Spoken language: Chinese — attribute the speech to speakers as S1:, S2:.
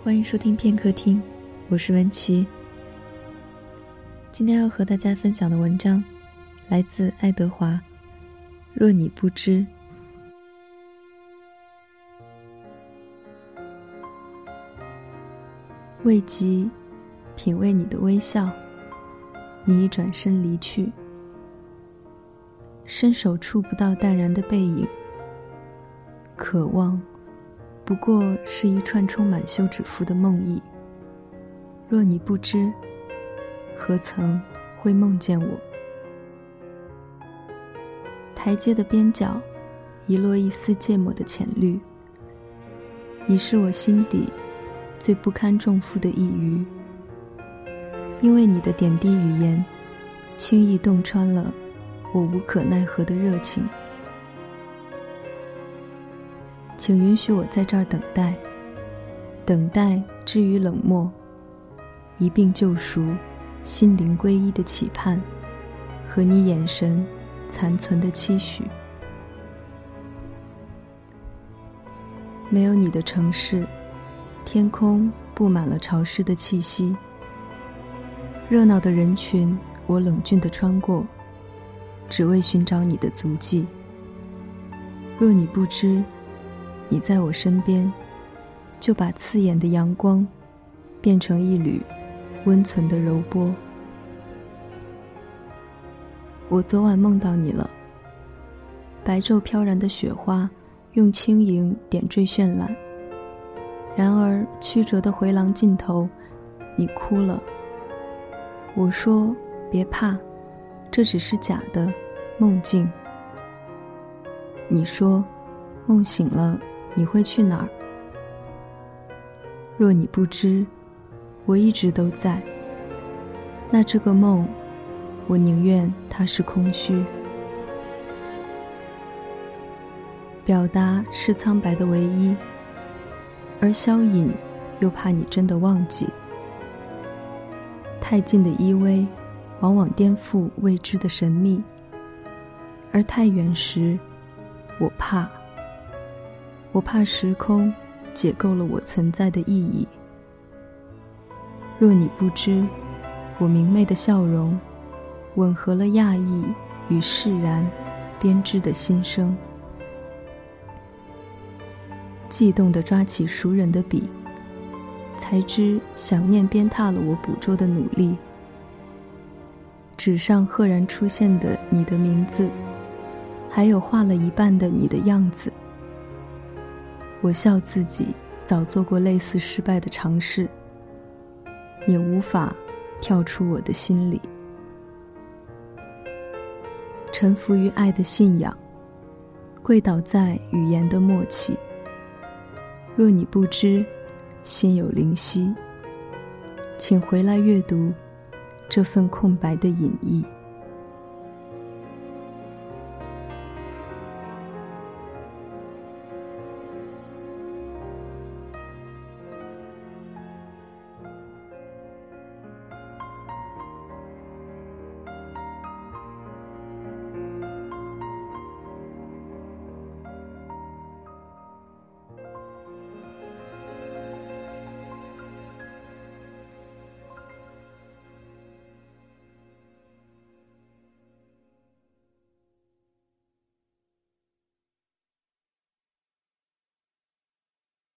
S1: 欢迎收听片刻听，我是文琪。今天要和大家分享的文章来自爱德华。若你不知，未及品味你的微笑，你已转身离去，伸手触不到淡然的背影，渴望。不过是一串充满休止符的梦呓。若你不知，何曾会梦见我？台阶的边角，遗落一丝芥末的浅绿。你是我心底最不堪重负的一隅，因为你的点滴语言，轻易洞穿了我无可奈何的热情。请允许我在这儿等待，等待至于冷漠，一并救赎，心灵归一的期盼，和你眼神残存的期许。没有你的城市，天空布满了潮湿的气息。热闹的人群，我冷峻的穿过，只为寻找你的足迹。若你不知。你在我身边，就把刺眼的阳光变成一缕温存的柔波。我昨晚梦到你了，白昼飘然的雪花用轻盈点缀绚烂。然而曲折的回廊尽头，你哭了。我说别怕，这只是假的梦境。你说梦醒了。你会去哪儿？若你不知，我一直都在。那这个梦，我宁愿它是空虚。表达是苍白的唯一，而消隐又怕你真的忘记。太近的依偎，往往颠覆未知的神秘；而太远时，我怕。我怕时空解构了我存在的意义。若你不知，我明媚的笑容，吻合了讶异与释然编织的心声。悸动地抓起熟人的笔，才知想念鞭挞了我捕捉的努力。纸上赫然出现的你的名字，还有画了一半的你的样子。我笑自己早做过类似失败的尝试，你无法跳出我的心里。臣服于爱的信仰，跪倒在语言的默契。若你不知，心有灵犀，请回来阅读这份空白的隐逸。